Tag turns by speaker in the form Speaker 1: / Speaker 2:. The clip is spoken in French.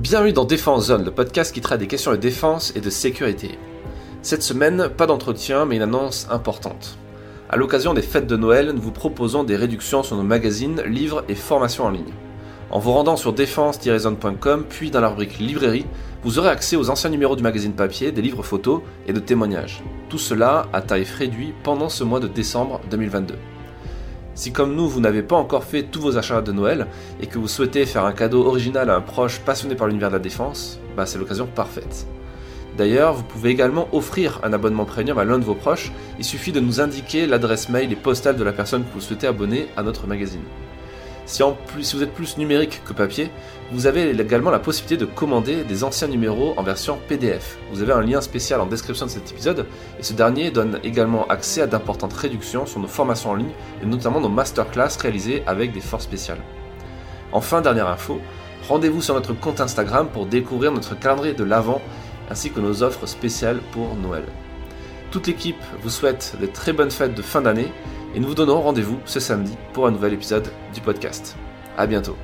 Speaker 1: Bienvenue dans Défense Zone, le podcast qui traite des questions de défense et de sécurité. Cette semaine, pas d'entretien, mais une annonce importante. À l'occasion des fêtes de Noël, nous vous proposons des réductions sur nos magazines, livres et formations en ligne. En vous rendant sur défense-zone.com, puis dans la rubrique librairie, vous aurez accès aux anciens numéros du magazine papier, des livres photos et de témoignages. Tout cela à tarif réduit pendant ce mois de décembre 2022. Si comme nous, vous n'avez pas encore fait tous vos achats de Noël et que vous souhaitez faire un cadeau original à un proche passionné par l'univers de la défense, bah c'est l'occasion parfaite. D'ailleurs, vous pouvez également offrir un abonnement premium à l'un de vos proches, il suffit de nous indiquer l'adresse mail et postale de la personne que vous souhaitez abonner à notre magazine. Si, vous êtes plus numérique que papier, vous avez également la possibilité de commander des anciens numéros en version PDF. Vous avez un lien spécial en description de cet épisode et ce dernier donne également accès à d'importantes réductions sur nos formations en ligne et notamment nos masterclass réalisées avec des forces spéciales. Enfin, dernière info, rendez-vous sur notre compte Instagram pour découvrir notre calendrier de l'Avent ainsi que nos offres spéciales pour Noël. Toute l'équipe vous souhaite de très bonnes fêtes de fin d'année et nous vous donnons rendez-vous ce samedi pour un nouvel épisode du podcast. A bientôt